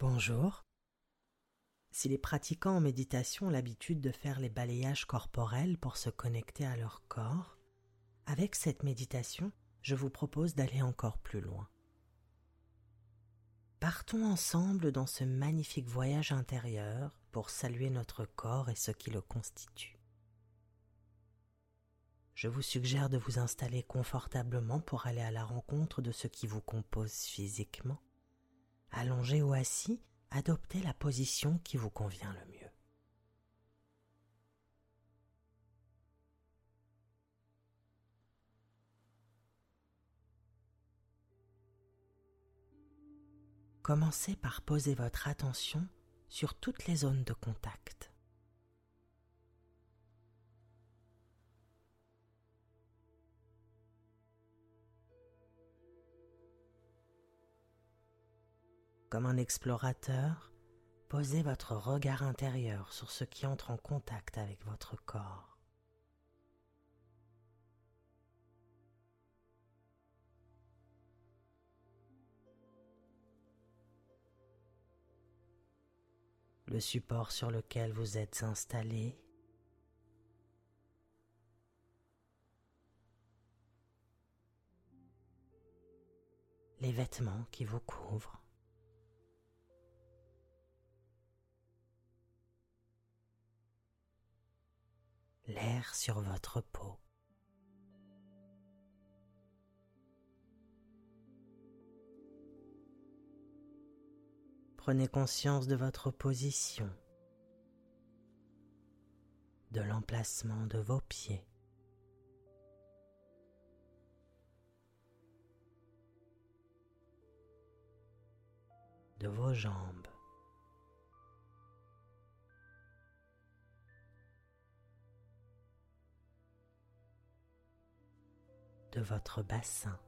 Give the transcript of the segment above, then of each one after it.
Bonjour. Si les pratiquants en méditation ont l'habitude de faire les balayages corporels pour se connecter à leur corps, avec cette méditation, je vous propose d'aller encore plus loin. Partons ensemble dans ce magnifique voyage intérieur pour saluer notre corps et ce qui le constitue. Je vous suggère de vous installer confortablement pour aller à la rencontre de ce qui vous compose physiquement allongé ou assis, adoptez la position qui vous convient le mieux. Commencez par poser votre attention sur toutes les zones de contact. Comme un explorateur, posez votre regard intérieur sur ce qui entre en contact avec votre corps. le support sur lequel vous êtes installé, les vêtements qui vous couvrent. Sur votre peau. Prenez conscience de votre position, de l'emplacement de vos pieds. de vos jambes. De votre bassin.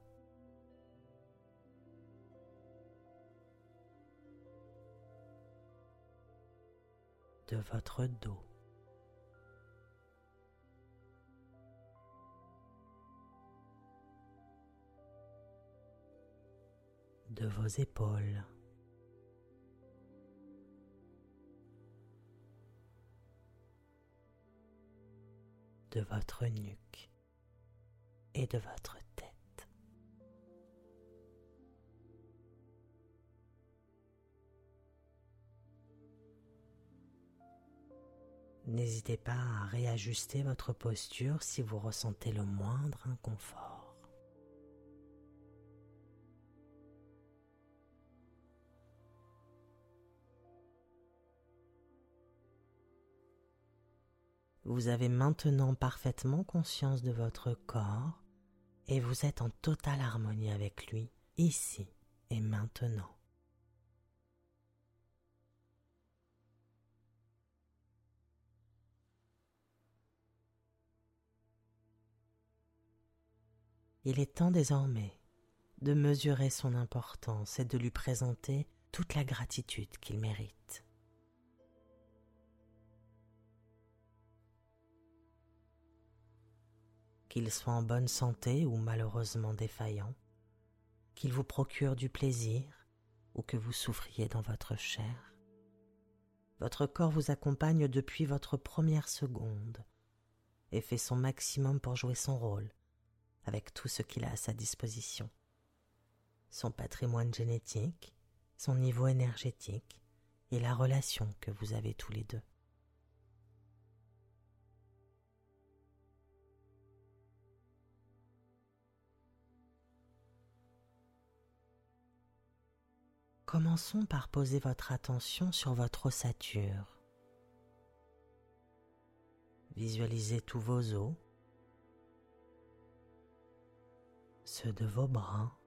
de votre dos. de vos épaules. de votre nuque et de votre tête. N'hésitez pas à réajuster votre posture si vous ressentez le moindre inconfort. Vous avez maintenant parfaitement conscience de votre corps et vous êtes en totale harmonie avec lui, ici et maintenant. Il est temps désormais de mesurer son importance et de lui présenter toute la gratitude qu'il mérite. Qu'il soit en bonne santé ou malheureusement défaillant, qu'il vous procure du plaisir ou que vous souffriez dans votre chair. Votre corps vous accompagne depuis votre première seconde et fait son maximum pour jouer son rôle avec tout ce qu'il a à sa disposition. Son patrimoine génétique, son niveau énergétique et la relation que vous avez tous les deux. Commençons par poser votre attention sur votre ossature. Visualisez tous vos os, ceux de vos bras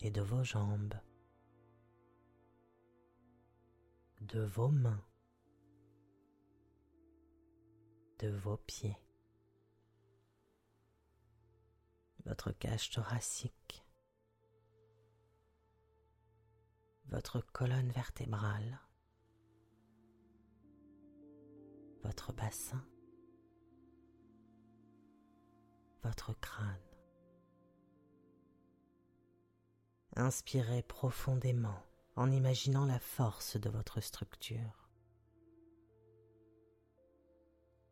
et de vos jambes, de vos mains, de vos pieds, votre cage thoracique, votre colonne vertébrale, votre bassin, votre crâne. Inspirez profondément en imaginant la force de votre structure,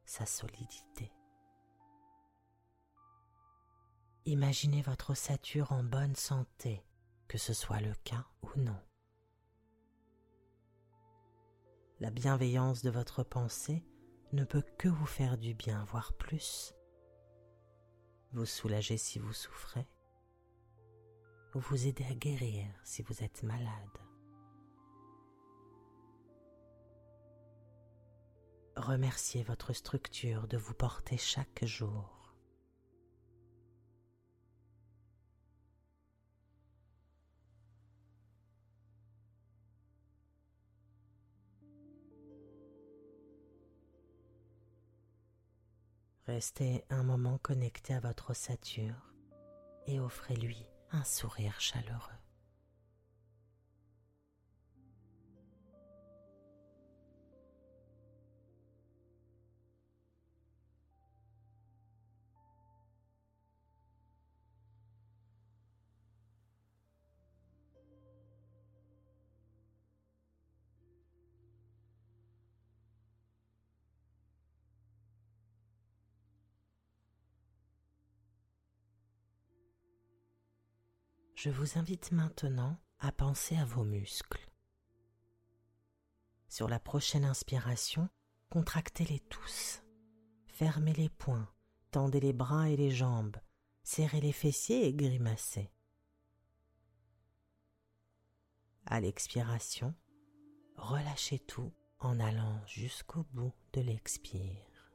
sa solidité. Imaginez votre ossature en bonne santé, que ce soit le cas ou non. La bienveillance de votre pensée ne peut que vous faire du bien, voire plus. Vous soulager si vous souffrez, ou vous aider à guérir si vous êtes malade. Remerciez votre structure de vous porter chaque jour. Restez un moment connecté à votre ossature et offrez-lui un sourire chaleureux. Je vous invite maintenant à penser à vos muscles. Sur la prochaine inspiration, contractez-les tous. Fermez les poings, tendez les bras et les jambes, serrez les fessiers et grimacez. À l'expiration, relâchez tout en allant jusqu'au bout de l'expire.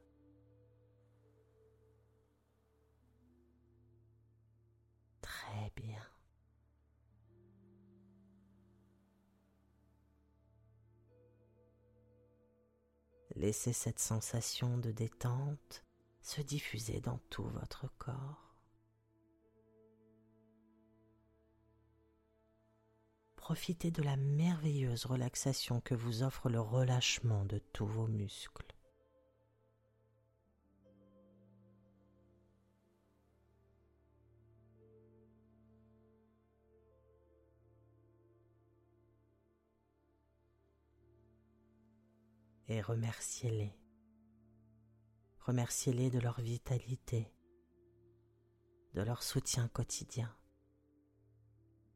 Très bien. Laissez cette sensation de détente se diffuser dans tout votre corps. Profitez de la merveilleuse relaxation que vous offre le relâchement de tous vos muscles. Et remerciez-les. Remerciez-les de leur vitalité, de leur soutien quotidien.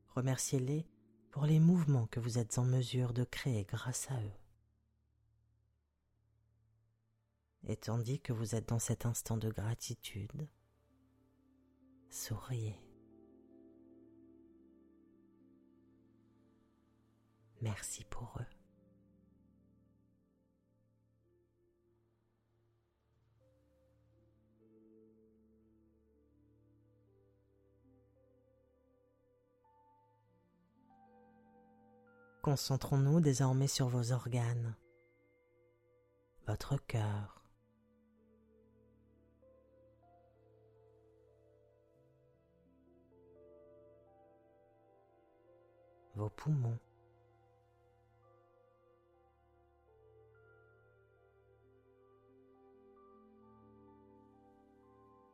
Remerciez-les pour les mouvements que vous êtes en mesure de créer grâce à eux. Et tandis que vous êtes dans cet instant de gratitude, souriez. Merci pour eux. Concentrons-nous désormais sur vos organes, votre cœur, vos poumons,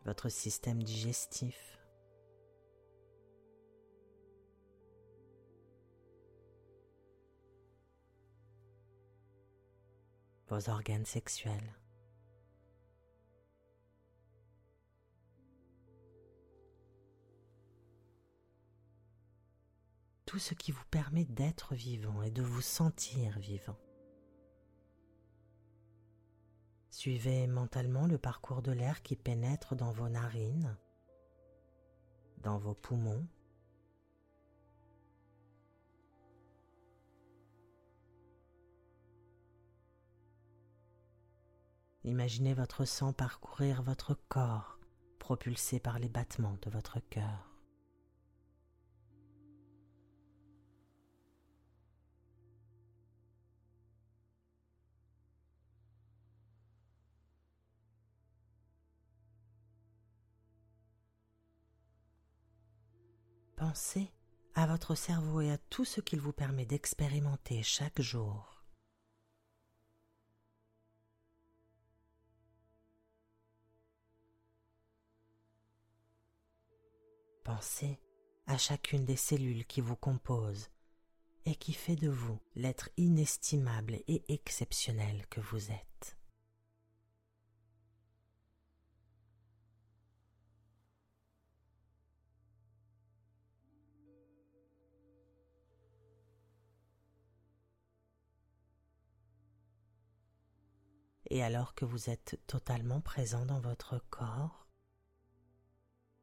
votre système digestif. Vos organes sexuels. Tout ce qui vous permet d'être vivant et de vous sentir vivant. Suivez mentalement le parcours de l'air qui pénètre dans vos narines, dans vos poumons, Imaginez votre sang parcourir votre corps, propulsé par les battements de votre cœur. Pensez à votre cerveau et à tout ce qu'il vous permet d'expérimenter chaque jour. Pensez à chacune des cellules qui vous composent et qui fait de vous l'être inestimable et exceptionnel que vous êtes. Et alors que vous êtes totalement présent dans votre corps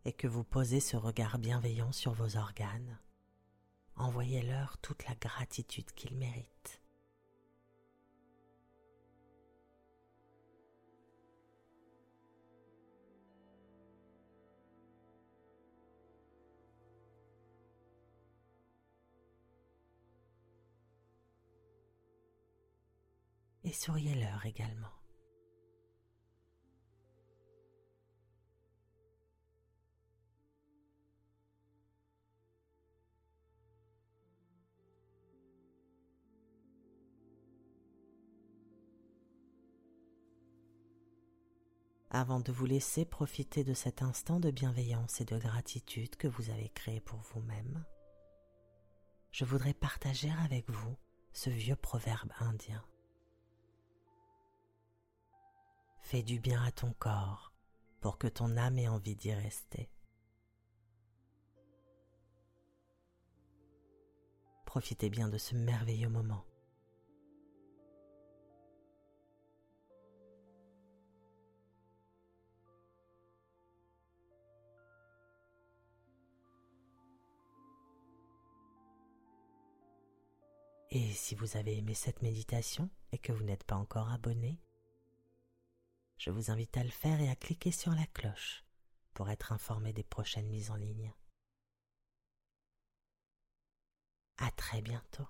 et que vous posez ce regard bienveillant sur vos organes, envoyez-leur toute la gratitude qu'ils méritent. Et souriez-leur également. Avant de vous laisser profiter de cet instant de bienveillance et de gratitude que vous avez créé pour vous-même, je voudrais partager avec vous ce vieux proverbe indien. Fais du bien à ton corps pour que ton âme ait envie d'y rester. Profitez bien de ce merveilleux moment Et si vous avez aimé cette méditation et que vous n'êtes pas encore abonné, je vous invite à le faire et à cliquer sur la cloche pour être informé des prochaines mises en ligne. À très bientôt.